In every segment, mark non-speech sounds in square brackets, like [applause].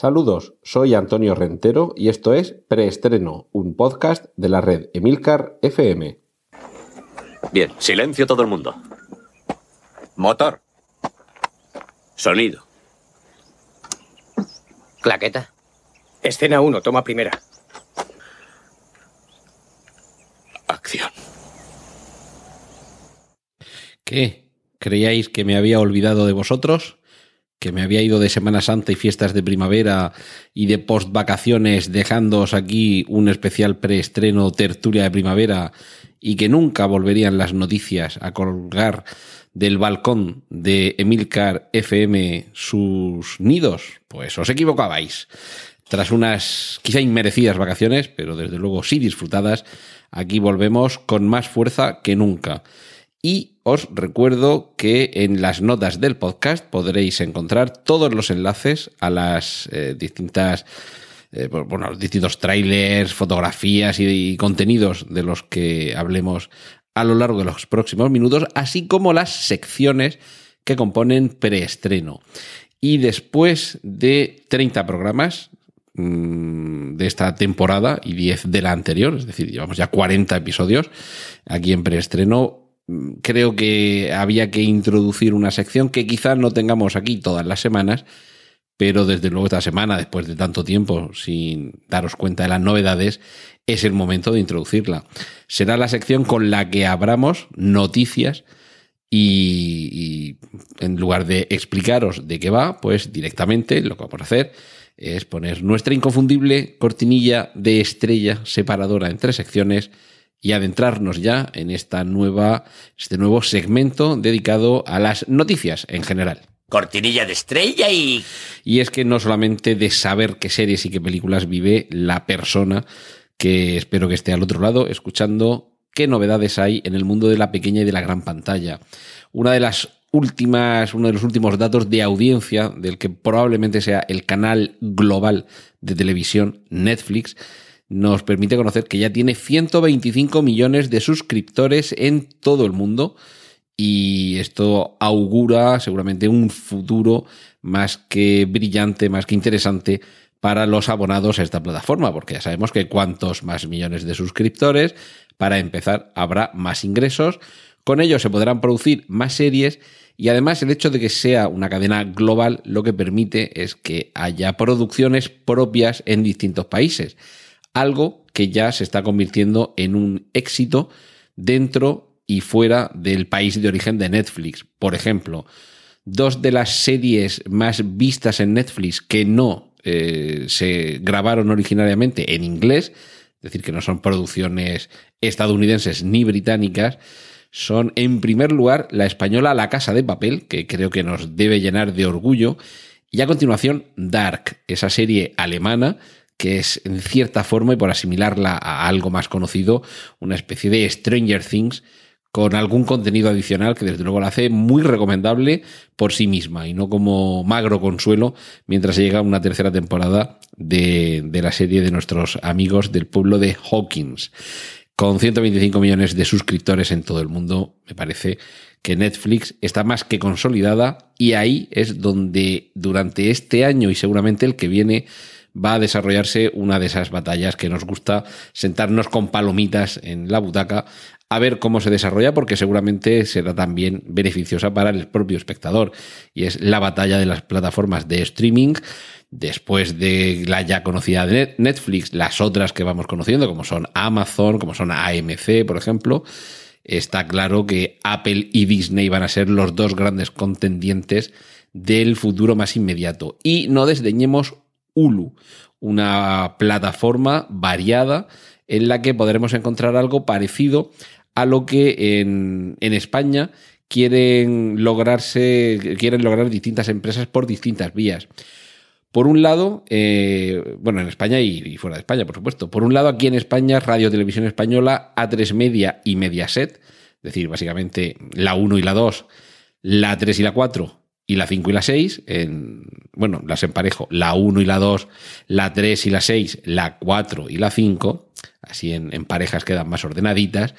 Saludos, soy Antonio Rentero y esto es Preestreno, un podcast de la red Emilcar FM. Bien, silencio todo el mundo. Motor. Sonido. Claqueta. Escena 1, toma primera. Acción. ¿Qué? ¿Creíais que me había olvidado de vosotros? ¿Que me había ido de Semana Santa y fiestas de primavera y de post vacaciones dejándoos aquí un especial preestreno tertulia de primavera y que nunca volverían las noticias a colgar del balcón de Emilcar FM sus nidos? Pues os equivocabais. Tras unas quizá inmerecidas vacaciones, pero desde luego sí disfrutadas, aquí volvemos con más fuerza que nunca. Y os recuerdo que en las notas del podcast podréis encontrar todos los enlaces a las eh, distintas eh, bueno, los distintos trailers, fotografías y, contenidos de los que hablemos a lo largo de los próximos minutos, así como las secciones que componen preestreno. Y después de 30 programas mmm, de esta temporada y 10 de la anterior, es decir, llevamos ya 40 episodios aquí en preestreno, creo que había que introducir una sección que quizás no tengamos aquí todas las semanas, pero desde luego esta semana, después de tanto tiempo sin daros cuenta de las novedades, es el momento de introducirla. Será la sección con la que abramos noticias y, y en lugar de explicaros de qué va, pues directamente lo que vamos a hacer es poner nuestra inconfundible cortinilla de estrella separadora en tres secciones y adentrarnos ya en esta nueva, este nuevo segmento dedicado a las noticias en general. Cortinilla de estrella y... Y es que no solamente de saber qué series y qué películas vive la persona que espero que esté al otro lado escuchando qué novedades hay en el mundo de la pequeña y de la gran pantalla. Una de las últimas, uno de los últimos datos de audiencia del que probablemente sea el canal global de televisión Netflix, nos permite conocer que ya tiene 125 millones de suscriptores en todo el mundo. Y esto augura seguramente un futuro más que brillante, más que interesante para los abonados a esta plataforma, porque ya sabemos que cuantos más millones de suscriptores, para empezar, habrá más ingresos, con ello se podrán producir más series y además el hecho de que sea una cadena global lo que permite es que haya producciones propias en distintos países algo que ya se está convirtiendo en un éxito dentro y fuera del país de origen de Netflix. Por ejemplo, dos de las series más vistas en Netflix que no eh, se grabaron originariamente en inglés, es decir, que no son producciones estadounidenses ni británicas, son en primer lugar la española La Casa de Papel, que creo que nos debe llenar de orgullo, y a continuación Dark, esa serie alemana que es en cierta forma, y por asimilarla a algo más conocido, una especie de Stranger Things con algún contenido adicional que desde luego la hace muy recomendable por sí misma y no como magro consuelo mientras llega una tercera temporada de, de la serie de nuestros amigos del pueblo de Hawkins. Con 125 millones de suscriptores en todo el mundo, me parece que Netflix está más que consolidada y ahí es donde durante este año y seguramente el que viene va a desarrollarse una de esas batallas que nos gusta sentarnos con palomitas en la butaca a ver cómo se desarrolla porque seguramente será también beneficiosa para el propio espectador. Y es la batalla de las plataformas de streaming después de la ya conocida de Netflix, las otras que vamos conociendo como son Amazon, como son AMC, por ejemplo, está claro que Apple y Disney van a ser los dos grandes contendientes del futuro más inmediato. Y no desdeñemos Hulu, una plataforma variada en la que podremos encontrar algo parecido a lo que en, España quieren lograrse, quieren lograr distintas empresas por distintas vías. Por un lado, eh, bueno, en España y, y, fuera de España, por supuesto. Por un lado, aquí en España, Radio Televisión Española, A3 Media y Mediaset, es decir, básicamente la 1 y la 2, la 3 y la 4 y la 5 y la 6, en, bueno, las emparejo, la 1 y la 2, la 3 y la 6, la 4 y la 5, así en, parejas quedan más ordenaditas,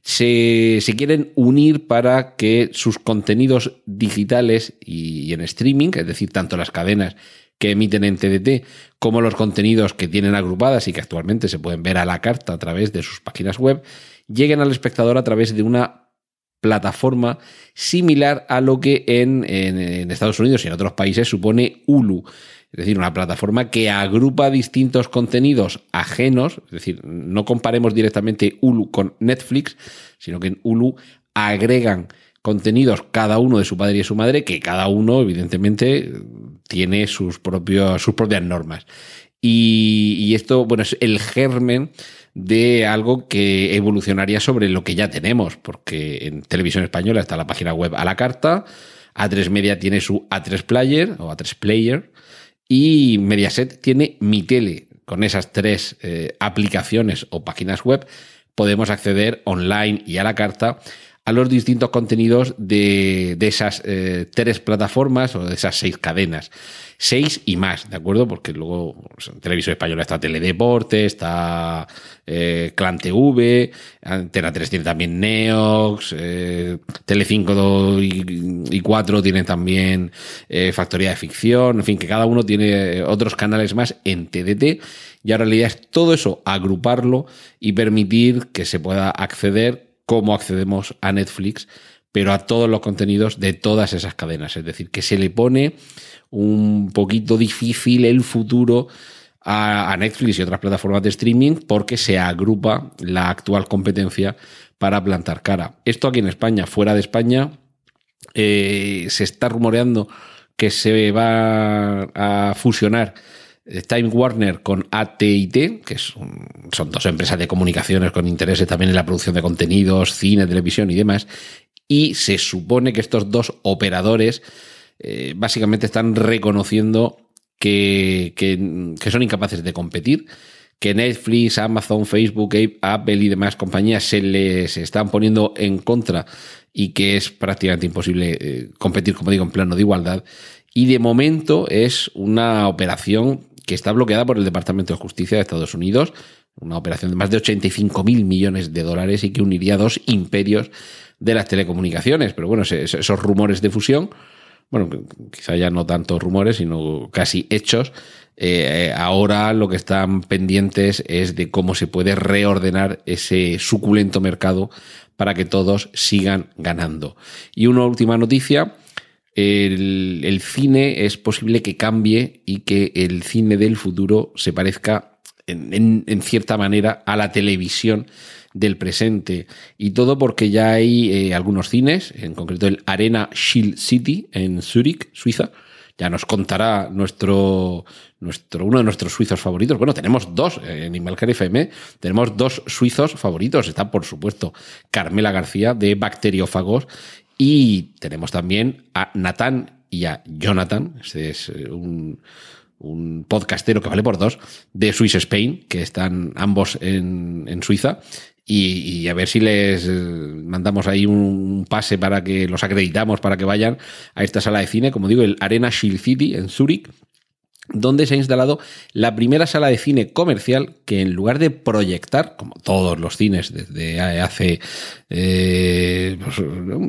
se, se, quieren unir para que sus contenidos digitales y, y en streaming, es decir, tanto las cadenas que emiten en TDT, como los contenidos que tienen agrupadas y que actualmente se pueden ver a la carta a través de sus páginas web, lleguen al espectador a través de una plataforma similar a lo que en, Estados Unidos y en otros países supone Hulu. Es decir, una plataforma que agrupa distintos contenidos ajenos, es decir, no comparemos directamente Hulu con Netflix, sino que en Hulu agregan contenidos cada uno de su padre y su madre, que cada uno, evidentemente, tiene sus, propios, sus propias normas. Y, y esto, bueno, es el germen de algo que evolucionaría sobre lo que ya tenemos, porque en televisión española está la página web a la carta, A3 Media tiene su A3 Player o A3 Player y Mediaset tiene Mi Tele. Con esas tres eh, aplicaciones o páginas web podemos acceder online y a la carta a los distintos contenidos de, esas eh, tres plataformas o de esas seis cadenas. Seis y más, ¿de acuerdo? Porque luego pues, en Televisión Española está Teledeporte, está eh, Clan TV, Antena 3 tiene también Neox, eh, Telecinco y, y 4 tienen también eh, Factoría de Ficción, en fin, que cada uno tiene otros canales más en TDT. Y ahora la idea es todo eso, agruparlo y permitir que se pueda acceder cómo accedemos a Netflix, pero a todos los contenidos de todas esas cadenas. Es decir, que se le pone un poquito difícil el futuro a, Netflix y otras plataformas de streaming porque se agrupa la actual competencia para plantar cara. Esto aquí en España, fuera de España, eh, se está rumoreando que se va a fusionar Time Warner con AT&T, que son dos empresas de comunicaciones con intereses también en la producción de contenidos, cine, televisión y demás, y se supone que estos dos operadores eh, básicamente están reconociendo que, que, son incapaces de competir, que Netflix, Amazon, Facebook, Apple y demás compañías se les están poniendo en contra y que es prácticamente imposible eh, competir, como digo, en plano de igualdad. Y de momento es una operación que está bloqueada por el Departamento de Justicia de Estados Unidos, una operación de más de 85 mil millones de dólares y que uniría dos imperios de las telecomunicaciones. Pero bueno, esos rumores de fusión, bueno, quizá ya no tanto rumores, sino casi hechos, eh, ahora lo que están pendientes es de cómo se puede reordenar ese suculento mercado para que todos sigan ganando. Y una última noticia el, cine es posible que cambie y que el cine del futuro se parezca en, cierta manera a la televisión del presente. Y todo porque ya hay eh, algunos cines, en concreto el Arena Shield City en Zurich, Suiza. Ya nos contará nuestro, nuestro, uno de nuestros suizos favoritos. Bueno, tenemos dos eh, en Imalcar FM. Tenemos dos suizos favoritos. Está, por supuesto, Carmela García de Bacteriófagos y tenemos también a Nathan y a Jonathan, este es eh, un, podcastero que vale por dos, de Swiss Spain, que están ambos en, Suiza. Y, a ver si les eh, mandamos ahí un pase para que los acreditamos para que vayan a esta sala de cine, como digo, el Arena Shield City en Zurich, donde se ha instalado la primera sala de cine comercial que en lugar de proyectar, como todos los cines desde hace eh, pues,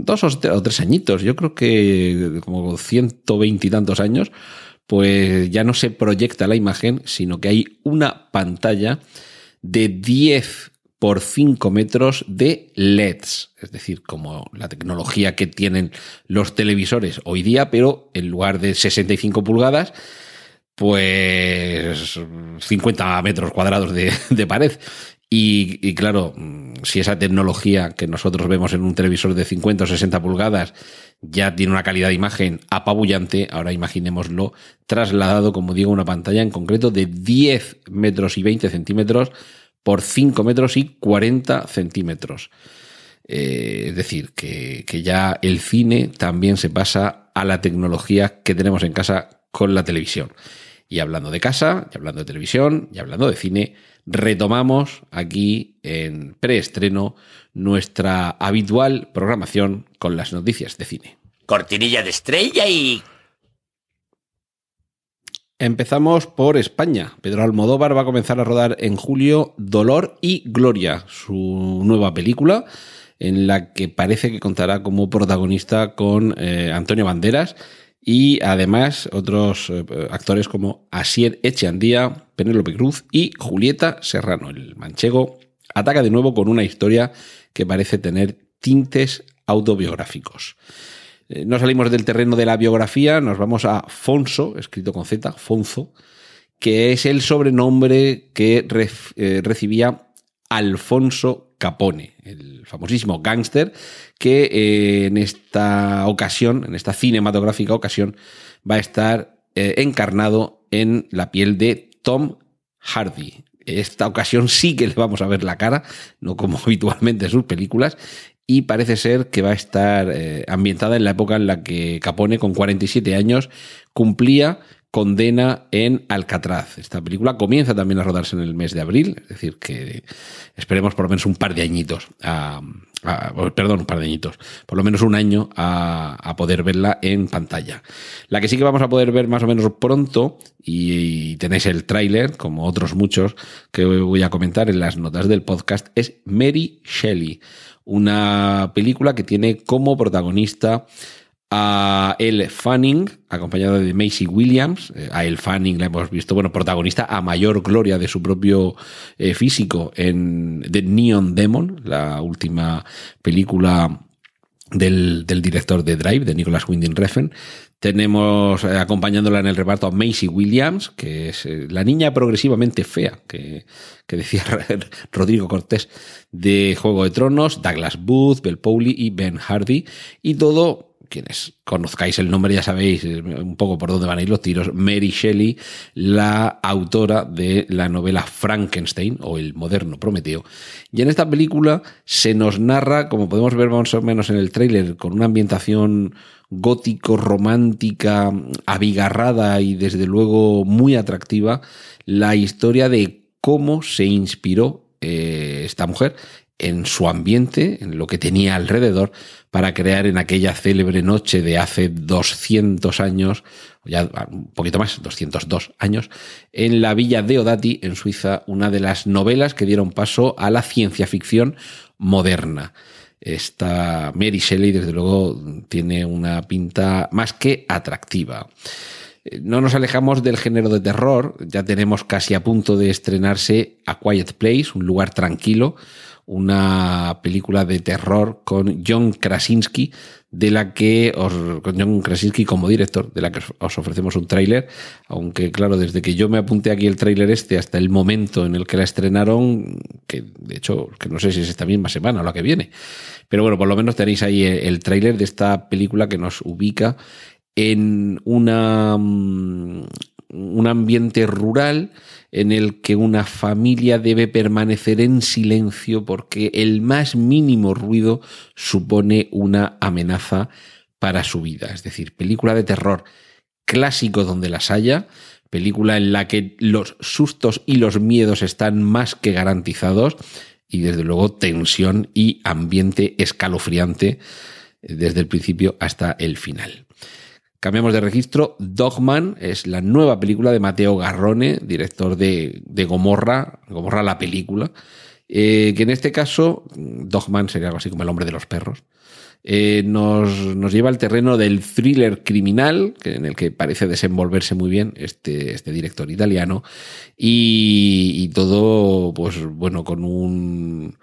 dos o tres añitos, yo creo que como ciento veintitantos años, pues ya no se proyecta la imagen, sino que hay una pantalla de 10 por 5 metros de LEDs, es decir, como la tecnología que tienen los televisores hoy día, pero en lugar de 65 pulgadas, pues 50 metros cuadrados de, [laughs] pared. Y, claro, si esa tecnología que nosotros vemos en un televisor de 50 o 60 pulgadas ya tiene una calidad de imagen apabullante, ahora imaginémoslo trasladado, como digo, una pantalla en concreto de 10 metros y 20 centímetros por 5 metros y 40 centímetros. Eh, es decir, que, que ya el cine también se pasa a la tecnología que tenemos en casa con la televisión. Y hablando de casa, y hablando de televisión, y hablando de cine, retomamos aquí en preestreno nuestra habitual programación con las noticias de cine. Cortinilla de estrella y... Empezamos por España. Pedro Almodóvar va a comenzar a rodar en julio Dolor y Gloria, su nueva película, en la que parece que contará como protagonista con eh, Antonio Banderas y además otros eh, actores como Asier Echeandía, Penélope Cruz y Julieta Serrano. El manchego ataca de nuevo con una historia que parece tener tintes autobiográficos. Eh, no salimos del terreno de la biografía, nos vamos a Fonso, escrito con Z, Fonso, que es el sobrenombre que eh, recibía Alfonso Capone, el famosísimo gángster, que eh, en esta ocasión, en esta cinematográfica ocasión, va a estar eh, encarnado en la piel de Tom Hardy. Esta ocasión sí que le vamos a ver la cara, no como [laughs] habitualmente en sus películas, y parece ser que va a estar eh, ambientada en la época en la que Capone, con 47 años, cumplía condena en Alcatraz. Esta película comienza también a rodarse en el mes de abril, es decir, que esperemos por lo menos un par de añitos, perdón, un par de añitos, por lo menos un año a, poder verla en pantalla. La que sí que vamos a poder ver más o menos pronto, y, tenéis el tráiler, como otros muchos que voy a comentar en las notas del podcast, es Mary Shelley, una película que tiene como protagonista a Elle Fanning, acompañado de Macy Williams. Eh, a Elle Fanning la hemos visto, bueno, protagonista a mayor gloria de su propio eh, físico en The Neon Demon, la última película del, director de Drive, de Nicholas Winding Refn. Tenemos eh, acompañándola en el reparto a Macy Williams, que es la niña progresivamente fea, que, que decía [laughs] Rodrigo Cortés, de Juego de Tronos, Douglas Booth, Bell Powley y Ben Hardy. Y todo quienes conozcáis el nombre ya sabéis eh, un poco por dónde van a ir los tiros, Mary Shelley, la autora de la novela Frankenstein o el moderno Prometeo. Y en esta película se nos narra, como podemos ver más o menos en el tráiler, con una ambientación gótico, romántica, abigarrada y desde luego muy atractiva, la historia de cómo se inspiró eh, esta mujer en su ambiente, en lo que tenía alrededor, para crear en aquella célebre noche de hace 200 años, ya un poquito más, 202 años, en la villa de Odati, en Suiza, una de las novelas que dieron paso a la ciencia ficción moderna. Esta Mary Shelley, desde luego, tiene una pinta más que atractiva. No nos alejamos del género de terror, ya tenemos casi a punto de estrenarse A Quiet Place, un lugar tranquilo, una película de terror con John Krasinski, de la que os, con John Krasinski como director, de la que os ofrecemos un tráiler, aunque claro, desde que yo me apunté aquí el tráiler este hasta el momento en el que la estrenaron, que de hecho, que no sé si es esta misma semana o la que viene, pero bueno, por lo menos tenéis ahí el tráiler de esta película que nos ubica en una, mm, un ambiente rural, en el que una familia debe permanecer en silencio porque el más mínimo ruido supone una amenaza para su vida. Es decir, película de terror clásico donde las haya, película en la que los sustos y los miedos están más que garantizados y desde luego tensión y ambiente escalofriante desde el principio hasta el final. Cambiamos de registro. Dogman es la nueva película de Mateo Garrone, director de, Gomorra, Gomorra la película, eh, que en este caso, Dogman sería algo así como el hombre de los perros. Eh, nos, lleva al terreno del thriller criminal, en el que parece desenvolverse muy bien este, este director italiano, y, todo, pues bueno, con un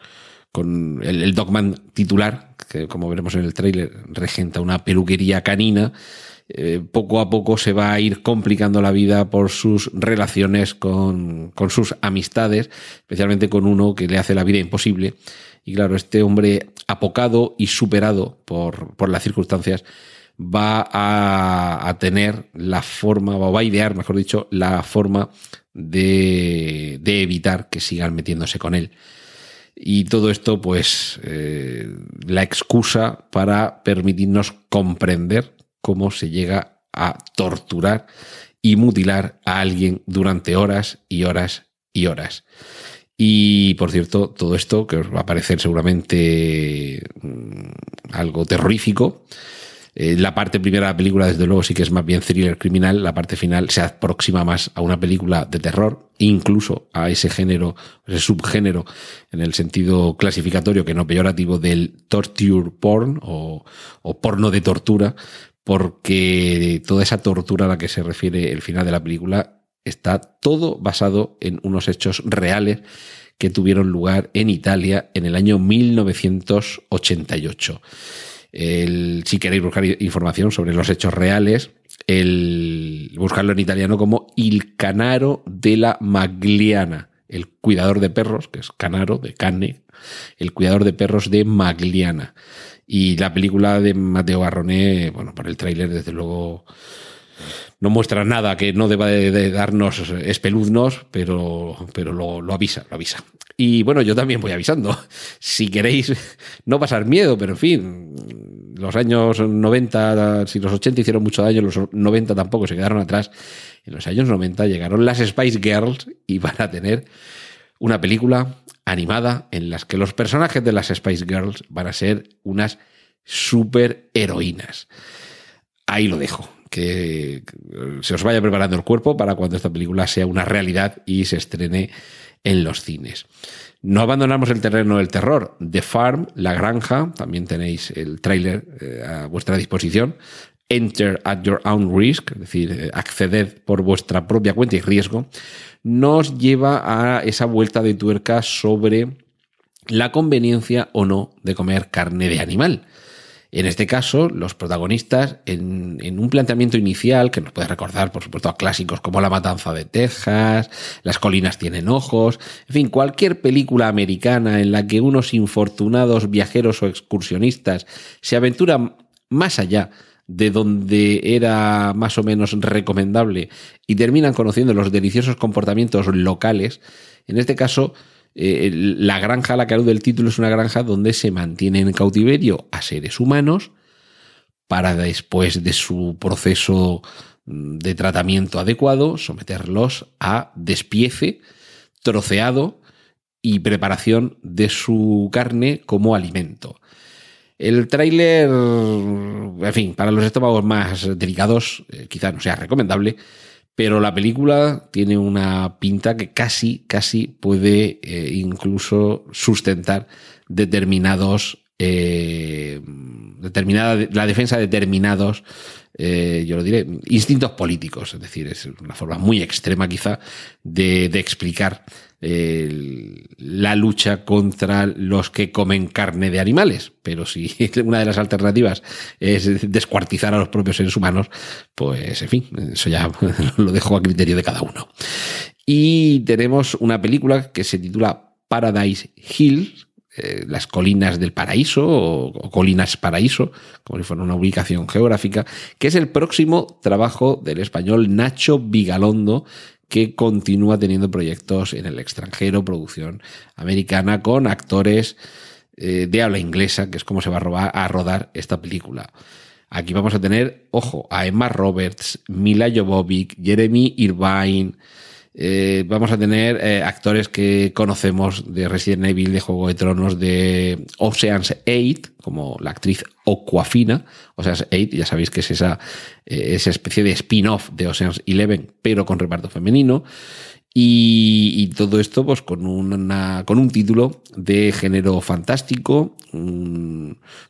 con el, el Dogman titular, que como veremos en el tráiler, regenta una peluquería canina eh, poco a poco se va a ir complicando la vida por sus relaciones con, con sus amistades, especialmente con uno que le hace la vida imposible. Y claro, este hombre apocado y superado por, por las circunstancias va a, a, tener la forma, o va a idear, mejor dicho, la forma de, de evitar que sigan metiéndose con él. Y todo esto, pues, eh, la excusa para permitirnos comprender cómo se llega a torturar y mutilar a alguien durante horas y horas y horas. Y por cierto, todo esto que os va a parecer seguramente mm, algo terrorífico. Eh, la parte primera de la película, desde luego, sí que es más bien thriller criminal. La parte final se aproxima más a una película de terror, incluso a ese género, ese subgénero, en el sentido clasificatorio que no peyorativo del torture porn o porno de tortura, porque toda esa tortura a la que se refiere el final de la película está todo basado en unos hechos reales que tuvieron lugar en Italia en el año 1988. El, si queréis buscar información sobre los hechos reales, buscarlo en italiano como Il Canaro della Magliana, el cuidador de perros, que es Canaro, de Cane, el cuidador de perros de Magliana. Y la película de Mateo Garroné, bueno, por el tráiler, desde luego, no muestra nada que no deba de, darnos espeluznos, pero, pero lo, lo, avisa, lo avisa. Y bueno, yo también voy avisando. [laughs] Si queréis no pasar miedo, pero en fin, los años 90, si los 80 hicieron mucho daño, los 90 tampoco se quedaron atrás. En los años 90 llegaron las Spice Girls y van a tener una película animada en las que los personajes de las Spice Girls van a ser unas super heroínas. Ahí lo dejo. Que se os vaya preparando el cuerpo para cuando esta película sea una realidad y se estrene en los cines. No abandonamos el terreno del terror. The Farm, La Granja, también tenéis el tráiler eh, a vuestra disposición. Enter at your own risk, es decir, eh, acceded por vuestra propia cuenta y riesgo nos lleva a esa vuelta de tuerca sobre la conveniencia o no de comer carne de animal. En este caso, los protagonistas, en, un planteamiento inicial que nos puede recordar, por supuesto, a clásicos como La Matanza de Texas, Las colinas tienen ojos, en fin, cualquier película americana en la que unos infortunados viajeros o excursionistas se aventuran más allá de donde era más o menos recomendable y terminan conociendo los deliciosos comportamientos locales, en este caso, eh, la granja, la que alude el título, es una granja donde se mantiene en cautiverio a seres humanos para después de su proceso mm, de tratamiento adecuado someterlos a despiece, troceado y preparación de su carne como alimento. El tráiler, en fin, para los estómagos más delicados, eh, quizás no sea recomendable, pero la película tiene una pinta que casi, casi puede eh, incluso sustentar determinados, eh, determinada, la defensa de determinados, yo lo diré, instintos políticos. Es decir, es una forma muy extrema quizá de explicar la lucha contra los que comen carne de animales. Pero si [laughs] una de las alternativas es descuartizar a los propios seres humanos, pues en fin, eso ya [laughs] lo dejo a criterio de cada uno. Y tenemos una película que se titula Paradise Hills, eh, las colinas del paraíso o, colinas paraíso, como si fuera una ubicación geográfica, que es el próximo trabajo del español Nacho Vigalondo, que continúa teniendo proyectos en el extranjero, producción americana, con actores eh, de habla inglesa, que es como se va a, robar, a rodar esta película. Aquí vamos a tener, ojo, a Emma Roberts, Mila Jovovich, Jeremy Irvine, eh, vamos a tener eh, actores que conocemos de Resident Evil, de Juego de Tronos, de Ocean's 8, como la actriz Oquafina. Ocean's 8, ya sabéis que es esa, eh, esa especie de spin-off de Ocean's 11, pero con reparto femenino. Y, todo esto pues con, una, con un título de género fantástico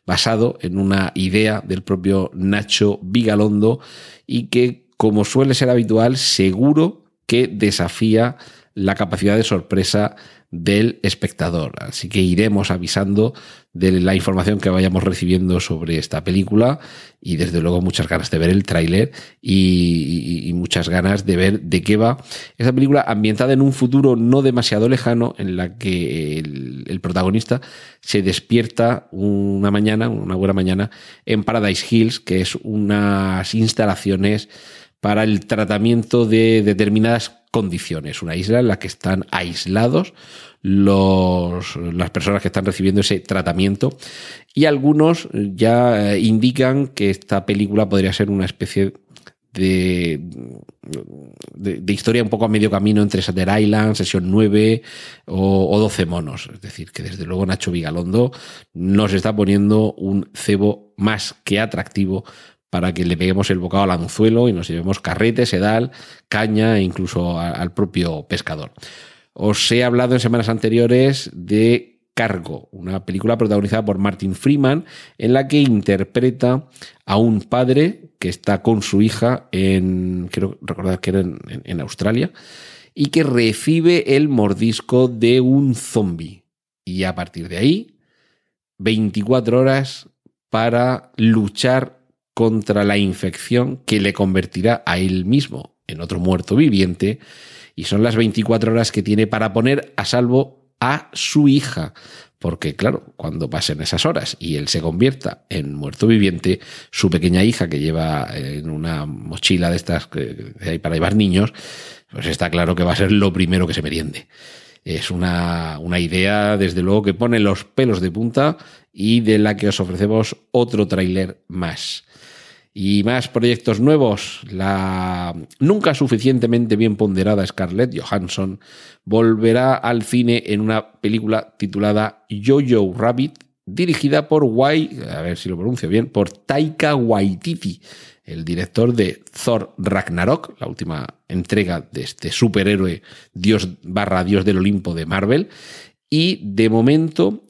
basado en una idea del propio Nacho Vigalondo y que como suele ser habitual seguro que desafía la capacidad de sorpresa del espectador. Así que iremos avisando de la información que vayamos recibiendo sobre esta película y desde luego muchas ganas de ver el tráiler y, muchas ganas de ver de qué va esa película ambientada en un futuro no demasiado lejano en la que el protagonista se despierta una mañana, una buena mañana en Paradise Hills, que es unas instalaciones para el tratamiento de determinadas condiciones. Una isla en la que están aislados los, las personas que están recibiendo ese tratamiento y algunos ya eh, indican que esta película podría ser una especie de, de, historia un poco a medio camino entre Sater Island, Sesión 9 o, o 12 monos. Es decir, que desde luego Nacho Vigalondo nos está poniendo un cebo más que atractivo para que le peguemos el bocado al anzuelo y nos llevemos carrete, sedal, caña e incluso al propio pescador. Os he hablado en semanas anteriores de Cargo, una película protagonizada por Martin Freeman, en la que interpreta a un padre que está con su hija en, quiero recordar que era en, Australia, y que recibe el mordisco de un zombie. Y a partir de ahí, 24 horas para luchar contra la infección que le convertirá a él mismo en otro muerto viviente. Y son las 24 horas que tiene para poner a salvo a su hija. Porque, claro, cuando pasen esas horas y él se convierta en muerto viviente, su pequeña hija que lleva en una mochila de estas que hay para llevar niños, pues está claro que va a ser lo primero que se meriende. Es una, una idea, desde luego, que pone los pelos de punta y de la que os ofrecemos otro tráiler más. Y más proyectos nuevos. La nunca suficientemente bien ponderada Scarlett Johansson volverá al cine en una película titulada Jojo Rabbit, dirigida por Wai, a ver si lo pronuncio bien, por Taika Waititi, el director de Thor Ragnarok, la última entrega de este superhéroe dios barra dios del Olimpo de Marvel. Y de momento,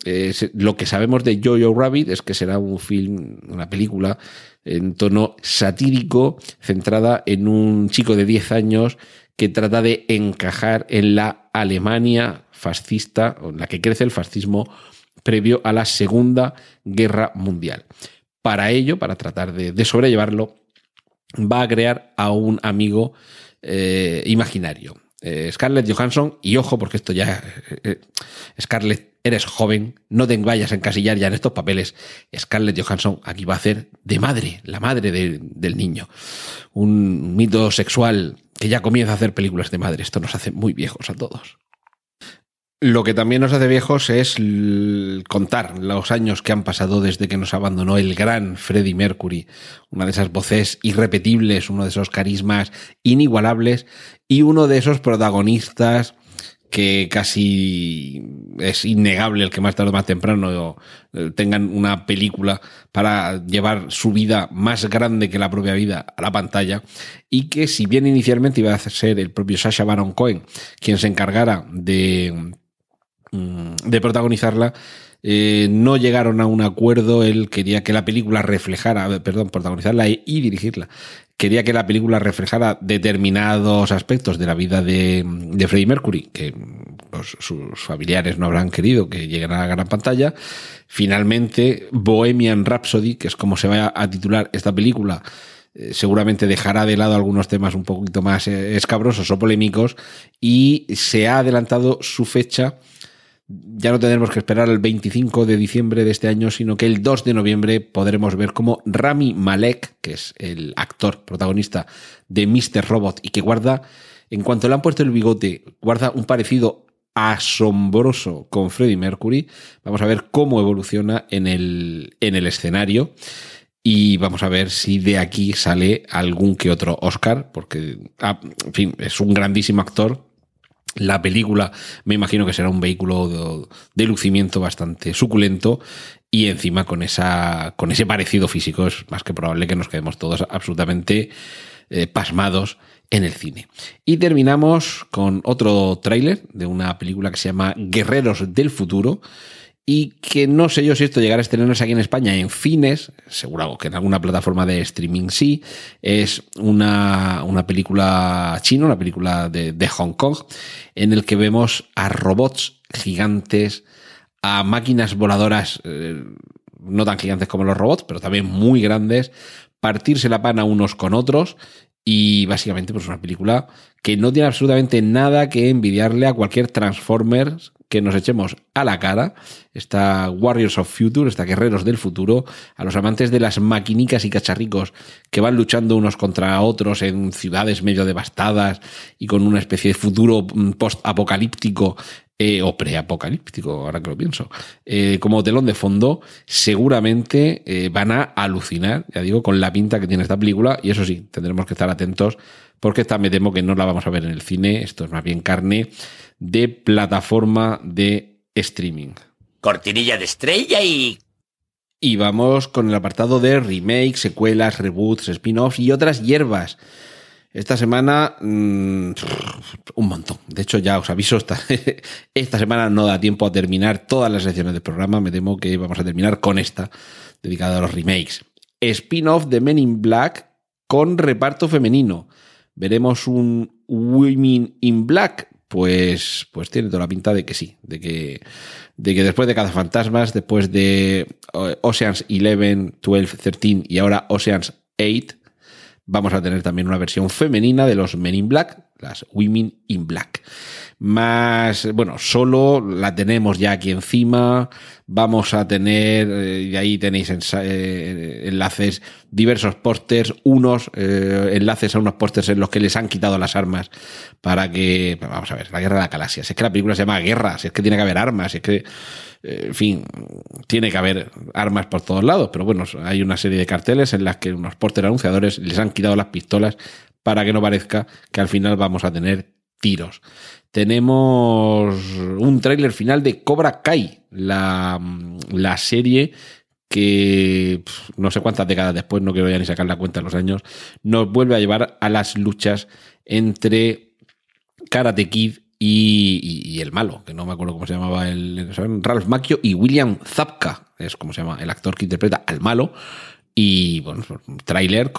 lo que sabemos de Jojo Rabbit es que será un film, una película en tono satírico, centrada en un chico de 10 años que trata de encajar en la Alemania fascista, en la que crece el fascismo previo a la Segunda Guerra Mundial. Para ello, para tratar de, sobrellevarlo, va a crear a un amigo eh, imaginario. Eh, Scarlett Johansson, y ojo, porque esto ya. Eh, Scarlett eres joven, no te vayas a encasillar ya en estos papeles. Scarlett Johansson aquí va a hacer de madre, la madre del niño. Un mito sexual que ya comienza a hacer películas de madre. Esto nos hace muy viejos a todos. Lo que también nos hace viejos es contar los años que han pasado desde que nos abandonó el gran Freddie Mercury, una de esas voces irrepetibles, uno de esos carismas inigualables y uno de esos protagonistas que casi es innegable el que más tarde o más temprano eh, tengan una película para llevar su vida más grande que la propia vida a la pantalla y que si bien inicialmente iba a ser el propio Sasha Baron Cohen quien se encargara de, de protagonizarla, eh, no llegaron a un acuerdo. Él quería que la película reflejara, perdón, protagonizarla y dirigirla quería que la película reflejara determinados aspectos de la vida de, de Freddie Mercury, que pues, sus familiares no habrán querido que lleguen a la gran pantalla. Finalmente, Bohemian Rhapsody, que es como se va a titular esta película, eh, seguramente dejará de lado algunos temas un poquito más eh, escabrosos o polémicos y se ha adelantado su fecha ya no tendremos que esperar el 25 de diciembre de este año, sino que el 2 de noviembre podremos ver cómo Rami Malek, que es el actor protagonista de Mr. Robot y que guarda, en cuanto le han puesto el bigote, guarda un parecido asombroso con Freddie Mercury. Vamos a ver cómo evoluciona en el, en el escenario. Y vamos a ver si de aquí sale algún que otro Oscar, porque ah, en fin, es un grandísimo actor, la película me imagino que será un vehículo de, lucimiento bastante suculento y encima con, esa, con ese parecido físico es más que probable que nos quedemos todos absolutamente eh, pasmados en el cine. Y terminamos con otro tráiler de una película que se llama Guerreros del Futuro, y que no sé yo si esto llegará a estrenarse aquí en España en fines, seguro que en alguna plataforma de streaming sí, es una, una película china, una película de, de, Hong Kong, en el que vemos a robots gigantes, a máquinas voladoras, eh, no tan gigantes como los robots, pero también muy grandes, partirse la pana unos con otros y básicamente pues una película que no tiene absolutamente nada que envidiarle a cualquier Transformers que nos echemos a la cara, esta Warriors of Future, esta Guerreros del Futuro, a los amantes de las maquinicas y cacharricos que van luchando unos contra otros en ciudades medio devastadas y con una especie de futuro mm, post-apocalíptico eh, o preapocalíptico, ahora que lo pienso, eh, como telón de fondo, seguramente eh, van a alucinar, ya digo, con la pinta que tiene esta película, y eso sí, tendremos que estar atentos, porque esta me temo que no la vamos a ver en el cine, esto es más bien carne de plataforma de streaming. Cortinilla de estrella y... Y vamos con el apartado de remakes, secuelas, reboots, spin-offs y otras hierbas. Esta semana, mm, un montón. De hecho, ya os aviso, esta, [laughs] esta semana no da tiempo a terminar todas las secciones del programa. Me temo que vamos a terminar con esta, dedicada a los remakes. Spin-off de Men in Black con reparto femenino. Veremos un Women in Black. Pues, pues tiene toda la pinta de que sí, de que, de que después de Fantasmas, después de eh, Oceans 11, 12, 13 y ahora Oceans 8, vamos a tener también una versión femenina de los Men in Black, las Women in Black más, bueno, solo la tenemos ya aquí encima, vamos a tener, eh, y ahí tenéis eh, enlaces, diversos pósters, unos eh, enlaces a unos pósters en los que les han quitado las armas para que, vamos a ver, la guerra de la galaxia, si es que la película se llama Guerra, si es que tiene que haber armas, si es que, en fin, tiene que haber armas por todos lados, pero bueno, hay una serie de carteles en las que unos pósters anunciadores les han quitado las pistolas para que no parezca que al final vamos a tener tiros tenemos un tráiler final de Cobra Kai, la, la serie que no sé cuántas décadas después, no quiero ya ni sacar la cuenta de los años, nos vuelve a llevar a las luchas entre Karate Kid y, el malo, que no me acuerdo cómo se llamaba el, Ralph Macchio y William Zapka, es como se llama el actor que interpreta al malo. Y bueno, tráiler,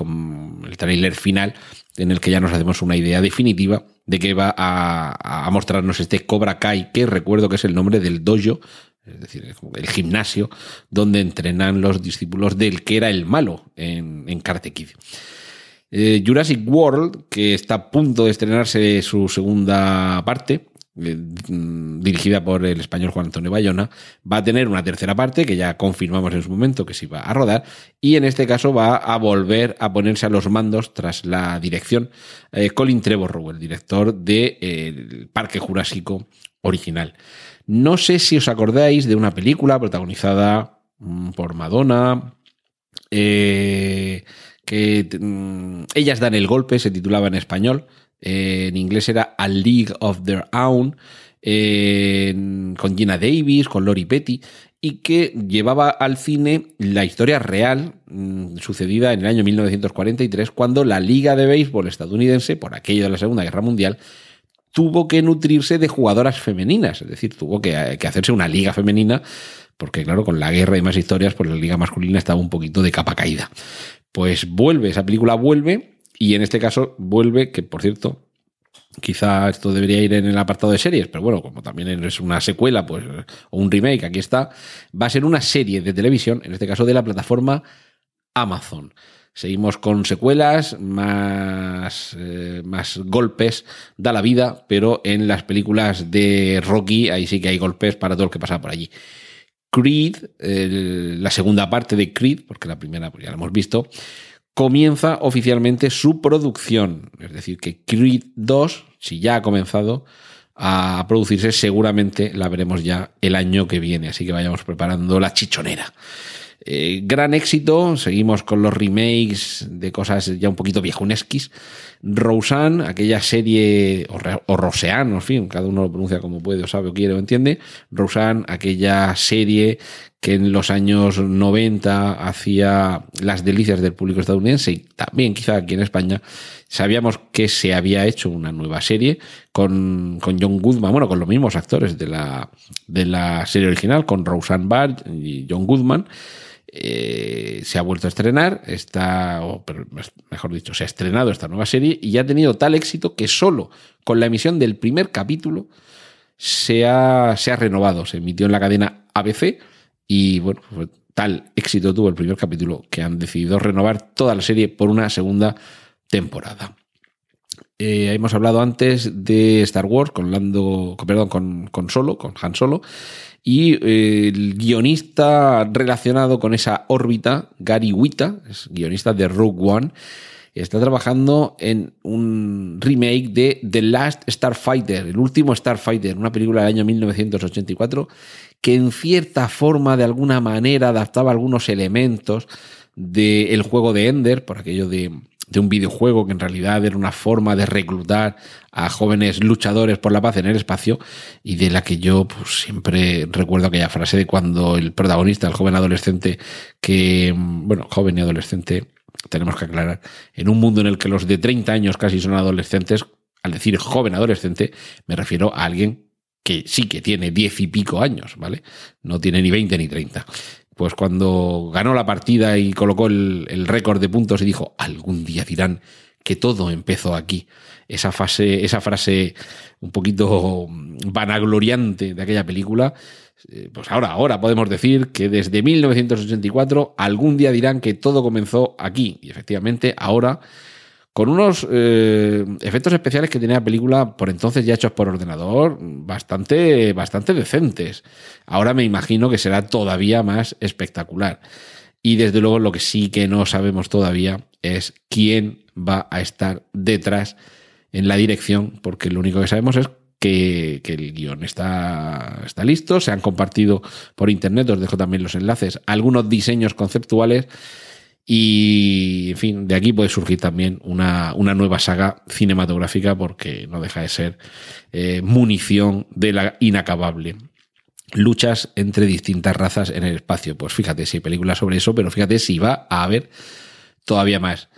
el tráiler final, en el que ya nos hacemos una idea definitiva de que va a, mostrarnos este Cobra Kai, que recuerdo que es el nombre del dojo, es decir, el gimnasio donde entrenan los discípulos del que era el malo en, en Kid. Eh, Jurassic World, que está a punto de estrenarse su segunda parte, eh, dirigida por el español Juan Antonio Bayona, va a tener una tercera parte que ya confirmamos en su momento que se iba a rodar y en este caso va a volver a ponerse a los mandos tras la dirección eh, Colin Trevorrow, el director del de, Parque Jurásico original. No sé si os acordáis de una película protagonizada mm, por Madonna, eh, que mm, ellas dan el golpe, se titulaba en español, en inglés era A League of Their Own, con Gina Davis, con Lori Petty, y que llevaba al cine la historia real mm, sucedida en el año 1943, cuando la Liga de Béisbol estadounidense, por aquello de la Segunda Guerra Mundial, tuvo que nutrirse de jugadoras femeninas, es decir, tuvo que, que hacerse una liga femenina, porque claro, con la guerra y más historias, pues la liga masculina estaba un poquito de capa caída. Pues vuelve, esa película vuelve, y en este caso vuelve, que por cierto, quizá esto debería ir en el apartado de series, pero bueno, como también es una secuela, pues, o un remake, aquí está, va a ser una serie de televisión, en este caso de la plataforma Amazon. Seguimos con secuelas, más, eh, más golpes, da la vida, pero en las películas de Rocky, ahí sí que hay golpes para todo lo que pasa por allí. Creed, la segunda parte de Creed, porque la primera pues ya la hemos visto, comienza oficialmente su producción. Es decir, que Creed 2, si ya ha comenzado a producirse, seguramente la veremos ya el año que viene. Así que vayamos preparando la chichonera. Eh, gran éxito, seguimos con los remakes de cosas ya un poquito viejunesquis. Roseanne, aquella serie, o, o Roseanne, en fin, cada uno lo pronuncia como puede, o sabe o quiere o entiende. Roseanne, aquella serie que en los años 90 hacía las delicias del público estadounidense y también quizá aquí en España, sabíamos que se había hecho una nueva serie con, con John Goodman, bueno, con los mismos actores de la, de la serie original, con Roseanne Barr y John Goodman. Eh, se ha vuelto a estrenar, está, o mejor dicho, se ha estrenado esta nueva serie y ha tenido tal éxito que solo con la emisión del primer capítulo se ha, se ha renovado. Se emitió en la cadena ABC y bueno, tal éxito tuvo el primer capítulo que han decidido renovar toda la serie por una segunda temporada. Eh, hemos hablado antes de Star Wars con Lando, perdón, con, con Solo, con Han Solo, y eh, el guionista relacionado con esa órbita, Gary Wita, es guionista de Rogue One, está trabajando en un remake de The Last Starfighter, el último Starfighter, una película del año 1984 que en cierta forma, de alguna manera, adaptaba algunos elementos del juego de Ender, por aquello de, de un videojuego que en realidad era una forma de reclutar a jóvenes luchadores por la paz en el espacio y de la que yo pues, siempre recuerdo aquella frase de cuando el protagonista, el joven adolescente que, bueno, joven y adolescente, tenemos que aclarar, en un mundo en el que los de 30 años casi son adolescentes, al decir joven adolescente, me refiero a alguien que sí que tiene 10 y pico años, ¿vale? No tiene ni 20 ni 30. Pues cuando ganó la partida y colocó el, récord de puntos y dijo, algún día dirán que todo empezó aquí. Esa, fase, esa frase un poquito vanagloriante de aquella película, eh, pues ahora, ahora podemos decir que desde 1984 algún día dirán que todo comenzó aquí. Y efectivamente, ahora, con unos eh, efectos especiales que tenía la película por entonces ya hechos por ordenador, bastante, bastante decentes. Ahora me imagino que será todavía más espectacular. Y desde luego lo que sí que no sabemos todavía es quién va a estar detrás en la dirección, porque lo único que sabemos es que, el guion está, está listo, se han compartido por internet, os dejo también los enlaces, algunos diseños conceptuales y, en fin, de aquí puede surgir también una, una nueva saga cinematográfica porque no deja de ser eh, munición de la inacabable luchas entre distintas razas en el espacio. Pues fíjate si hay películas sobre eso, pero fíjate si va a haber todavía más.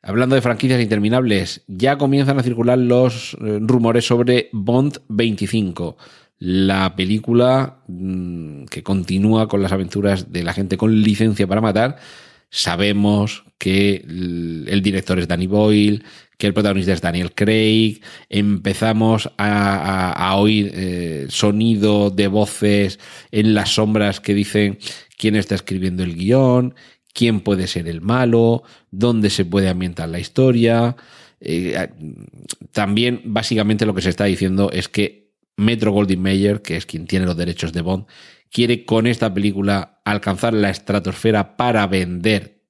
Hablando de franquicias interminables, ya comienzan a circular los eh, rumores sobre Bond 25, la película mm, que continúa con las aventuras de la gente con licencia para matar. Sabemos que el director es Danny Boyle, que el protagonista es Daniel Craig. Empezamos a, oír eh, sonido de voces en las sombras que dicen quién está escribiendo el guion, quién puede ser el malo, dónde se puede ambientar la historia. Eh, también, básicamente, lo que se está diciendo es que Metro Goldwyn Mayer, que es quien tiene los derechos de Bond, quiere con esta película alcanzar la estratosfera para vender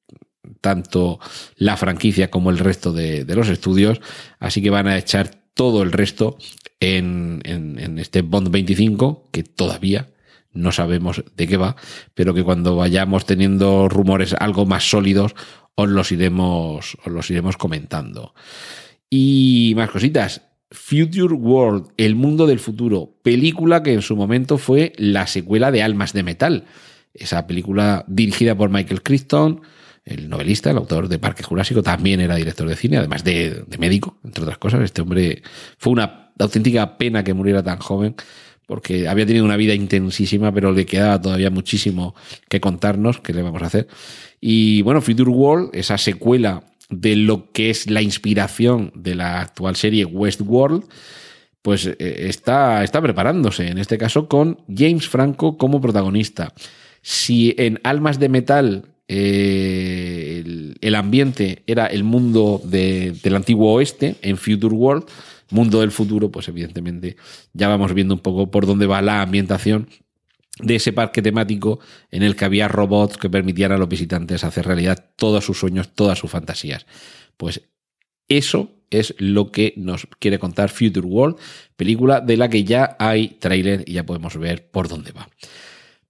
tanto la franquicia como el resto de, los estudios. Así que van a echar todo el resto en, en este Bond 25, que todavía no sabemos de qué va, pero que cuando vayamos teniendo rumores algo más sólidos, os los iremos, os los iremos comentando. Y más cositas. Future World, El Mundo del Futuro, película que en su momento fue la secuela de Almas de Metal. Esa película dirigida por Michael Crichton, el novelista, el autor de Parque Jurásico, también era director de cine, además de, médico, entre otras cosas. Este hombre fue una auténtica pena que muriera tan joven porque había tenido una vida intensísima, pero le quedaba todavía muchísimo que contarnos, que le vamos a hacer. Y bueno, Future World, esa secuela de lo que es la inspiración de la actual serie Westworld, pues eh, está, está preparándose, en este caso con James Franco como protagonista. Si en Almas de Metal eh, el, ambiente era el mundo del antiguo oeste, en Future World, mundo del futuro, pues evidentemente ya vamos viendo un poco por dónde va la ambientación de ese parque temático en el que había robots que permitían a los visitantes hacer realidad todos sus sueños, todas sus fantasías. Pues eso es lo que nos quiere contar Future World, película de la que ya hay tráiler y ya podemos ver por dónde va.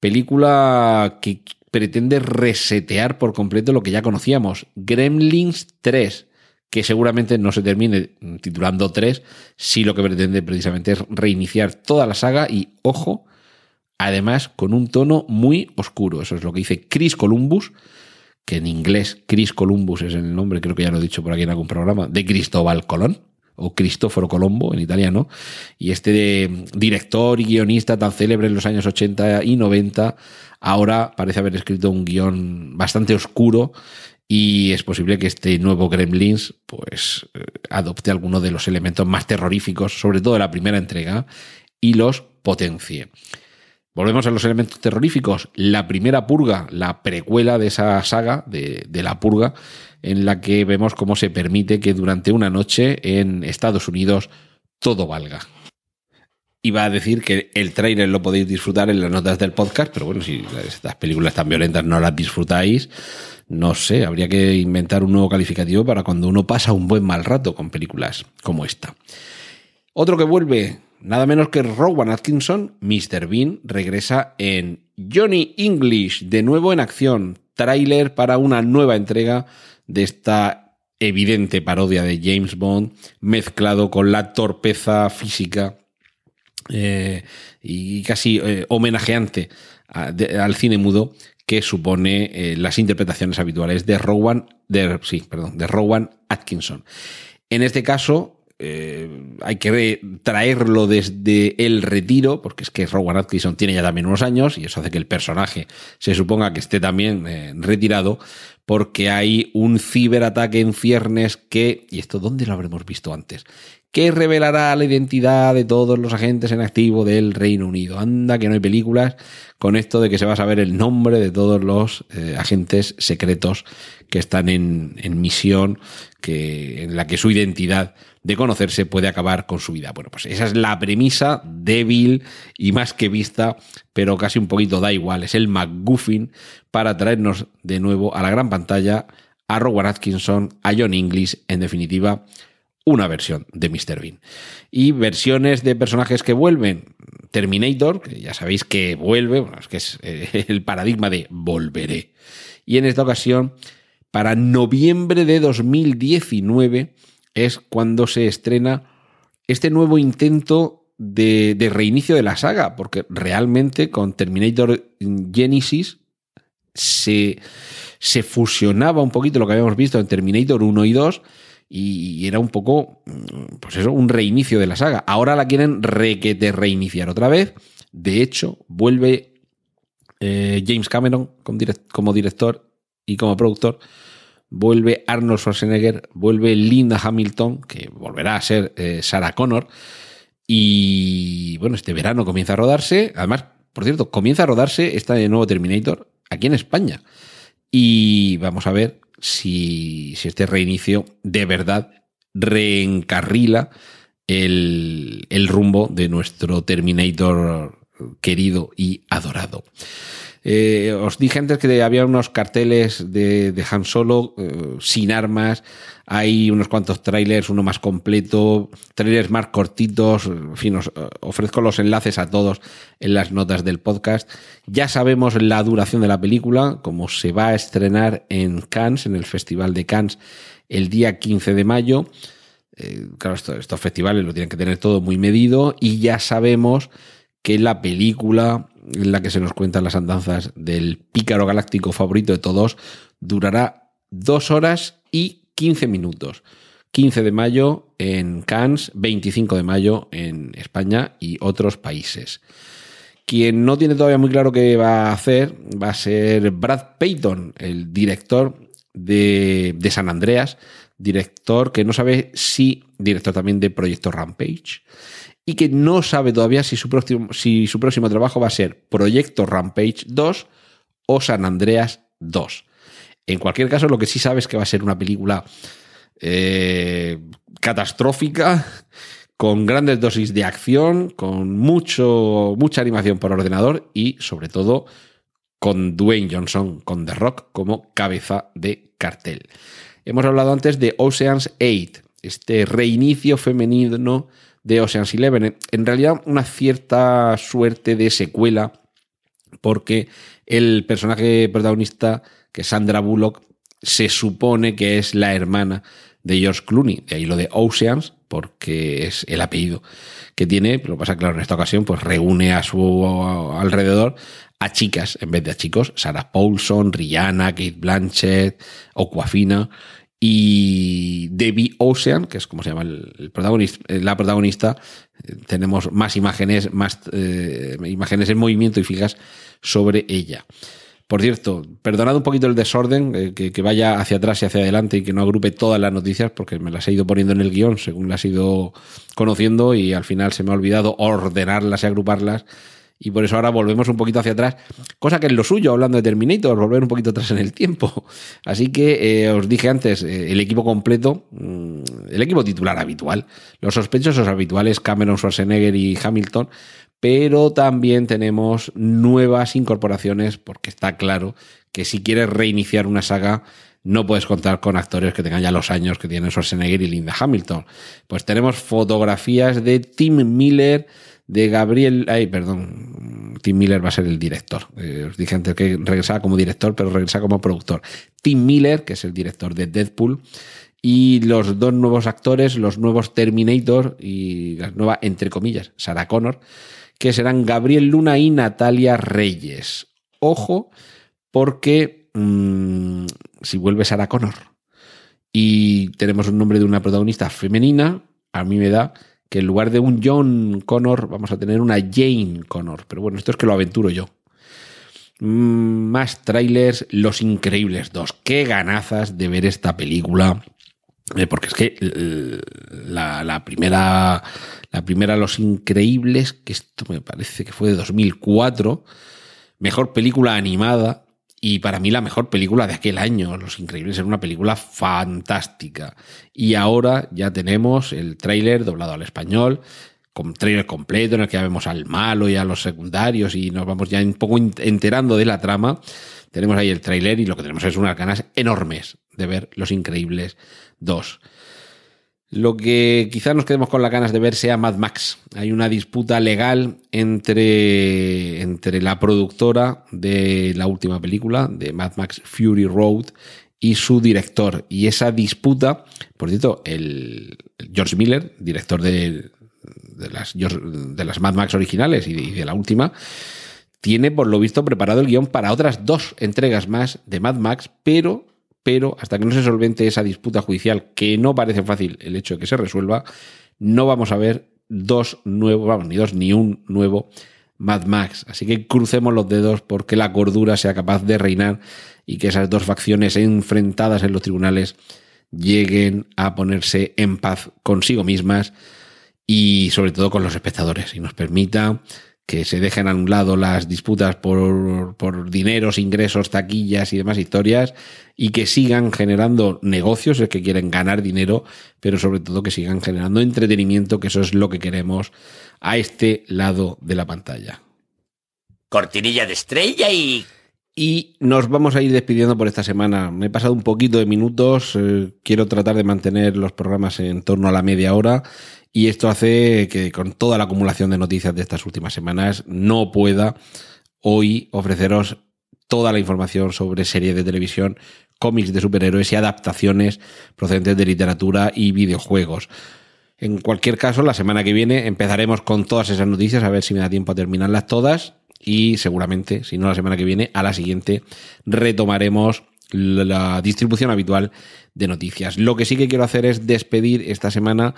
Película que pretende resetear por completo lo que ya conocíamos. Gremlins 3, que seguramente no se termine titulando 3, si lo que pretende precisamente es reiniciar toda la saga y, ojo, además con un tono muy oscuro. Eso es lo que dice Chris Columbus, que en inglés Chris Columbus es el nombre, creo que ya lo he dicho por aquí en algún programa, de Cristóbal Colón o Cristóforo Colombo en italiano, y este director y guionista tan célebre en los años 80 y 90, ahora parece haber escrito un guion bastante oscuro y es posible que este nuevo Gremlins pues eh, adopte alguno de los elementos más terroríficos, sobre todo de la primera entrega, y los potencie. Volvemos a los elementos terroríficos. La primera purga, la precuela de esa saga de, de, la purga, en la que vemos cómo se permite que durante una noche en Estados Unidos todo valga. Iba a decir que el trailer lo podéis disfrutar en las notas del podcast, pero bueno, si estas películas tan violentas no las disfrutáis, no sé, habría que inventar un nuevo calificativo para cuando uno pasa un buen mal rato con películas como esta. Otro que vuelve, nada menos que Rowan Atkinson, Mr. Bean, regresa en Johnny English, de nuevo en acción, tráiler para una nueva entrega de esta evidente parodia de James Bond, mezclado con la torpeza física eh, y casi eh, homenajeante al cine mudo que supone eh, las interpretaciones habituales de Rowan de, sí, perdón, de Rowan Atkinson. En este caso, eh, hay que traerlo desde el retiro, porque es que Rowan Atkinson tiene ya también unos años y eso hace que el personaje se suponga que esté también eh, retirado, porque hay un ciberataque en ciernes que, y esto dónde lo habremos visto antes, que revelará la identidad de todos los agentes en activo del Reino Unido. Anda, que no hay películas con esto de que se va a saber el nombre de todos los eh, agentes secretos que están en, en, misión, que, en la que su identidad de conocerse puede acabar con su vida. Bueno, pues esa es la premisa débil y más que vista, pero casi un poquito da igual. Es el McGuffin para traernos de nuevo a la gran pantalla a Rowan Atkinson, a John Inglis, en definitiva, una versión de Mr. Bean. Y versiones de personajes que vuelven. Terminator, que ya sabéis que vuelve, bueno, es que es eh, [laughs] el paradigma de volveré. Y en esta ocasión, para noviembre de 2019, es cuando se estrena este nuevo intento de, reinicio de la saga, porque realmente con Terminator Genesis se, fusionaba un poquito lo que habíamos visto en Terminator 1 y 2 y era un poco, pues eso, un reinicio de la saga. Ahora la quieren requete reiniciar otra vez. De hecho, vuelve eh, James Cameron como, director y como productor. Vuelve Arnold Schwarzenegger, vuelve Linda Hamilton, que volverá a ser eh, Sarah Connor. Y bueno, este verano comienza a rodarse. Además, por cierto, comienza a rodarse este nuevo Terminator aquí en España. Y vamos a ver si, este reinicio de verdad reencarrila el, rumbo de nuestro Terminator querido y adorado. Eh, os dije antes que había unos carteles de, de Han Solo eh, sin armas, hay unos cuantos trailers, uno más completo, trailers más cortitos, en fin, os eh, ofrezco los enlaces a todos en las notas del podcast. Ya sabemos la duración de la película, como se va a estrenar en Cannes, en el Festival de Cannes, el día 15 de mayo. claro, estos festivales lo tienen que tener todo muy medido y ya sabemos que la película en la que se nos cuentan las andanzas del pícaro galáctico favorito de todos, durará dos horas y 15 minutos. 15 de mayo en Cannes, 25 de mayo en España y otros países. Quien no tiene todavía muy claro qué va a hacer va a ser Brad Payton, el director de, de San Andreas, director que no sabe si, director también de Proyecto Rampage, y que no sabe todavía si su, próximo, si su próximo trabajo va a ser Proyecto Rampage 2 o San Andreas 2. En cualquier caso, lo que sí sabe es que va a ser una película eh, catastrófica, con grandes dosis de acción, con mucho, mucha animación por ordenador y, sobre todo, con Dwayne Johnson, con The Rock, como cabeza de cartel. Hemos hablado antes de Ocean's 8, este reinicio femenino de Ocean's Eleven. En realidad, una cierta suerte de secuela, porque el personaje protagonista, que es Sandra Bullock, se supone que es la hermana de George Clooney. De ahí lo de Oceans, porque es el apellido que tiene. Que pasa, claro, en esta ocasión, pues reúne a su alrededor a chicas en vez de a chicos. Sarah Paulson, Rihanna, Kate Blanchett, Aquafina y Debbie Ocean, que es como se llama el, protagonista, eh, la protagonista, eh, tenemos más imágenes, más eh, imágenes en movimiento y fijas sobre ella. Por cierto, perdonad un poquito el desorden, que, vaya hacia atrás y hacia adelante y que no agrupe todas las noticias, porque me las he ido poniendo en el guion según las he ido conociendo y al final se me ha olvidado ordenarlas y agruparlas y por eso ahora volvemos un poquito hacia atrás, cosa que es lo suyo, hablando de Terminator, volver un poquito atrás en el tiempo. [laughs] Así que eh, os dije antes, eh, el equipo completo, mm, el equipo titular habitual, los sospechosos habituales, Cameron, Schwarzenegger y Hamilton, pero también tenemos nuevas incorporaciones, porque está claro que si quieres reiniciar una saga, no puedes contar con actores que tengan ya los años que tienen Schwarzenegger y Linda Hamilton. Pues tenemos fotografías de Tim Miller, de Gabriel, ay, perdón, Tim Miller va a ser el director. Eh, os dije antes que regresaba como director, pero regresa como productor. Tim Miller, que es el director de Deadpool, y los dos nuevos actores, los nuevos Terminator y la nueva, entre comillas, Sarah Connor, que serán Gabriel Luna y Natalia Reyes. Ojo, porque mm, si vuelve Sarah Connor y tenemos un nombre de una protagonista femenina, a mí me da que en lugar de un John Connor vamos a tener una Jane Connor. Pero bueno, esto es que lo aventuro yo. Mm, más trailers, Los Increíbles 2. Qué ganazas de ver esta película. Eh, porque es que la, la, primera, la primera Los Increíbles, que esto me parece que fue de 2004, mejor película animada, y para mí la mejor película de aquel año, Los Increíbles, era una película fantástica. Y ahora ya tenemos el tráiler doblado al español, con tráiler completo en el que ya vemos al malo y a los secundarios y nos vamos ya un poco enterando de la trama. Tenemos ahí el tráiler y lo que tenemos es unas ganas enormes de ver Los Increíbles 2. Lo que quizás nos quedemos con las ganas de ver sea Mad Max. Hay una disputa legal entre, entre la productora de la última película, de Mad Max Fury Road, y su director. Y esa disputa, por cierto, el George Miller, director de, de, las, de las Mad Max originales y de, y de la última, tiene por lo visto preparado el guion para otras dos entregas más de Mad Max, pero pero hasta que no se solvente esa disputa judicial, que no parece fácil el hecho de que se resuelva, no vamos a ver dos nuevos, vamos, ni dos, ni un nuevo Mad Max. Así que crucemos los dedos porque la cordura sea capaz de reinar y que esas dos facciones enfrentadas en los tribunales lleguen a ponerse en paz consigo mismas y sobre todo con los espectadores y nos permita que se dejen a un lado las disputas por, por, dineros, ingresos, taquillas y demás historias, y que sigan generando negocios, es que quieren ganar dinero, pero sobre todo que sigan generando entretenimiento, que eso es lo que queremos a este lado de la pantalla. Cortinilla de estrella y... Y nos vamos a ir despidiendo por esta semana. Me he pasado un poquito de minutos, eh, quiero tratar de mantener los programas en torno a la media hora y esto hace que con toda la acumulación de noticias de estas últimas semanas no pueda hoy ofreceros toda la información sobre series de televisión, cómics de superhéroes y adaptaciones procedentes de literatura y videojuegos. En cualquier caso, la semana que viene empezaremos con todas esas noticias, a ver si me da tiempo a terminarlas todas. Y seguramente, si no la semana que viene, a la siguiente retomaremos la distribución habitual de noticias. Lo que sí que quiero hacer es despedir esta semana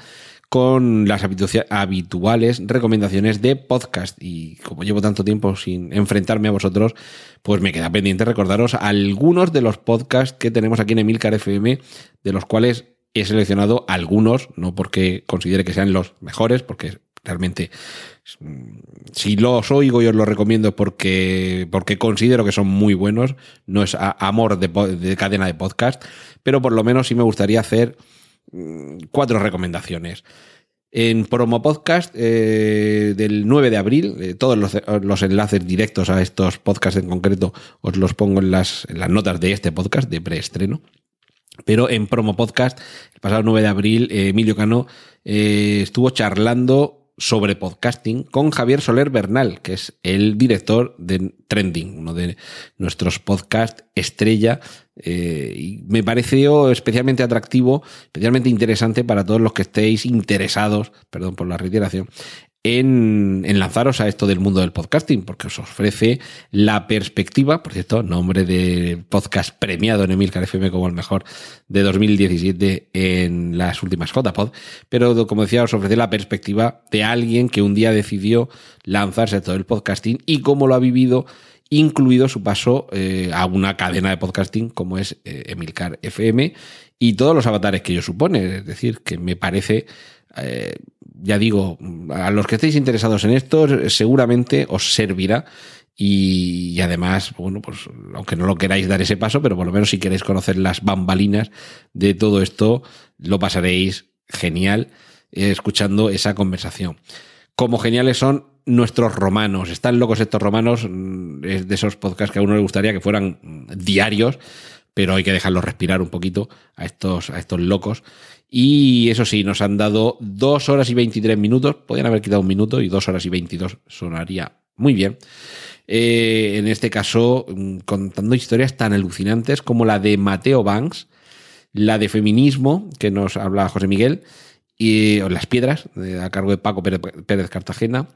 con las habituales recomendaciones de podcast. Y como llevo tanto tiempo sin enfrentarme a vosotros, pues me queda pendiente recordaros algunos de los podcasts que tenemos aquí en Emilcar FM, de los cuales he seleccionado algunos, no porque considere que sean los mejores, porque realmente si los oigo y os los recomiendo porque, porque considero que son muy buenos, no es amor de, de cadena de podcast, pero por lo menos sí me gustaría hacer Mm, cuatro recomendaciones. En Promo Podcast eh, del 9 de abril, eh, todos los, enlaces directos a estos podcasts en concreto os los pongo en las, las notas de este podcast de preestreno. Pero en Promo Podcast, el pasado 9 de abril, eh, Emilio Cano estuvo charlando sobre podcasting con Javier Soler Bernal, que es el director de Trending, uno de nuestros podcasts estrella. Eh, y me pareció especialmente atractivo, especialmente interesante para todos los que estéis interesados, perdón por la reiteración, en, lanzaros a esto del mundo del podcasting, porque os ofrece la perspectiva, por cierto, nombre de podcast premiado en Emilcar FM como el mejor de 2017 en las últimas JPod, pero como decía, os ofrece la perspectiva de alguien que un día decidió lanzarse a todo el podcasting y cómo lo ha vivido incluido su paso eh, a una cadena de podcasting como es eh, Emilcar FM y todos los avatares que ello supone. Es decir, que me parece eh, ya digo, a los que estéis interesados en esto, seguramente os servirá. Y, además, bueno, pues aunque no lo queráis dar ese paso, pero por lo menos si queréis conocer las bambalinas de todo esto, lo pasaréis genial eh, escuchando esa conversación. Como geniales son nuestros romanos. Están locos estos romanos, mm, es de esos podcasts que a uno le gustaría que fueran diarios, pero hay que dejarlos respirar un poquito a estos, a estos locos. Y eso sí, nos han dado dos horas y 23 minutos. Podrían haber quitado un minuto y dos horas y 22 sonaría muy bien. Eh, en este caso, mm, contando historias tan alucinantes como la de Mateo Banks, la de feminismo, que nos habla José Miguel, y Las Piedras, a cargo de Paco Pérez Cartagena,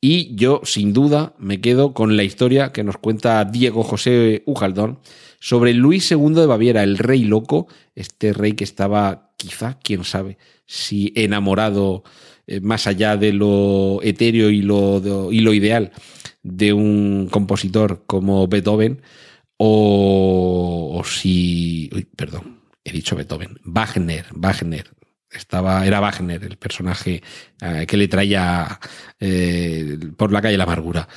Y yo, sin duda, me quedo con la historia que nos cuenta Diego José Ujaldón sobre Luis II de Baviera, el rey loco, este rey que estaba, quizá, quién sabe, si enamorado eh, más allá de lo etéreo y lo, y lo ideal de un compositor como Beethoven, o, si. Uy, perdón, he dicho Beethoven. Wagner, Wagner, estaba, era Wagner, el personaje eh, que le traía eh, por la calle la amargura.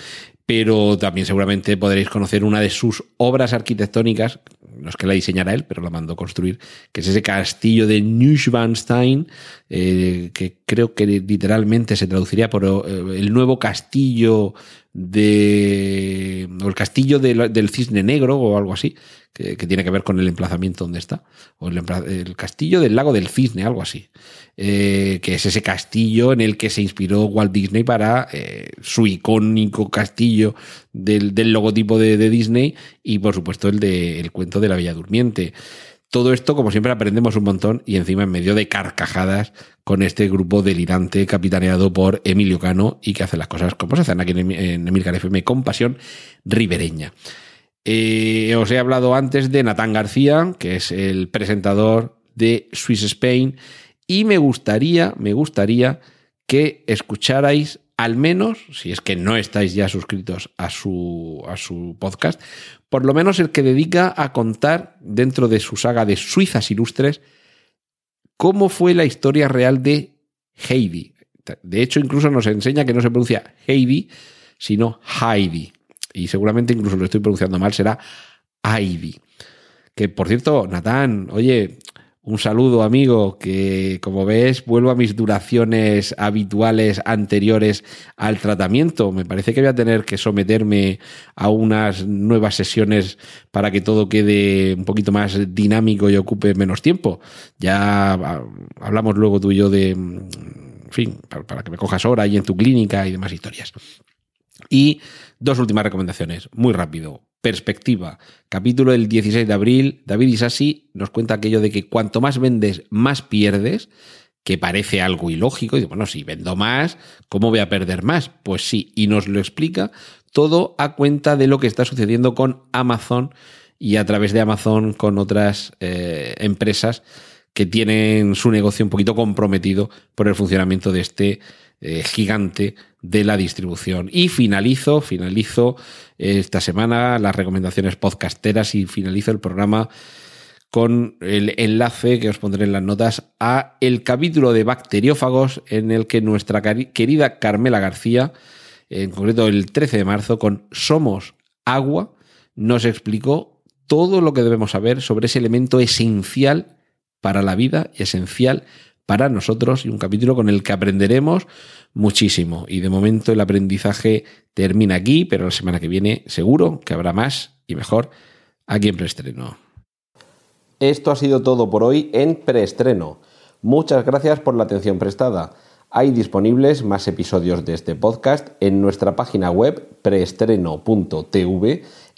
Pero también seguramente podréis conocer una de sus obras arquitectónicas, no es que la diseñara él, pero la mandó construir, que es ese castillo de Neuschwanstein, eh, que creo que literalmente se traduciría por el nuevo castillo de. o el castillo del cisne negro o algo así, que, tiene que ver con el emplazamiento donde está, o el, castillo del lago del cisne, algo así, eh, que es ese castillo en el que se inspiró Walt Disney para eh, su icónico castillo del, logotipo de, Disney y por supuesto el del cuento de la Bella Durmiente. Todo esto, como siempre, aprendemos un montón y encima en medio de carcajadas con este grupo delirante capitaneado por Emilio Cano y que hace las cosas como se hacen aquí en Emilcar FM con pasión ribereña. Eh, os he hablado antes de Natán García, que es el presentador de Swiss Spain, y me gustaría, me gustaría que escucharais al menos, si es que no estáis ya suscritos a su, a su podcast, por lo menos el que dedica a contar dentro de su saga de Suizas Ilustres cómo fue la historia real de Heidi. De hecho, incluso nos enseña que no se pronuncia Heidi, sino Heidi y seguramente incluso lo estoy pronunciando mal, será Ivy. Que por cierto, Natán, oye, un saludo amigo, que como ves vuelvo a mis duraciones habituales anteriores al tratamiento. Me parece que voy a tener que someterme a unas nuevas sesiones para que todo quede un poquito más dinámico y ocupe menos tiempo. Ya ah, hablamos luego tú y yo de, en fin, para, que me cojas hora ahí en tu clínica y demás historias. Y dos últimas recomendaciones, muy rápido. Perspectiva, capítulo del 16 de abril, David Isasi nos cuenta aquello de que cuanto más vendes, más pierdes, que parece algo ilógico. Y bueno, si vendo más, ¿cómo voy a perder más? Pues sí, y nos lo explica todo a cuenta de lo que está sucediendo con Amazon y a través de Amazon con otras eh, empresas que tienen su negocio un poquito comprometido por el funcionamiento de este eh, gigante de la distribución. Y finalizo, finalizo esta semana las recomendaciones podcasteras y finalizo el programa con el enlace que os pondré en las notas a el capítulo de bacteriófagos en el que nuestra querida Carmela García, en concreto el 13 de marzo, con Somos Agua, nos explicó todo lo que debemos saber sobre ese elemento esencial para la vida y esencial para nosotros y un capítulo con el que aprenderemos muchísimo. Y de momento el aprendizaje termina aquí, pero la semana que viene seguro que habrá más y mejor aquí en preestreno. Esto ha sido todo por hoy en preestreno. Muchas gracias por la atención prestada. Hay disponibles más episodios de este podcast en nuestra página web preestreno.tv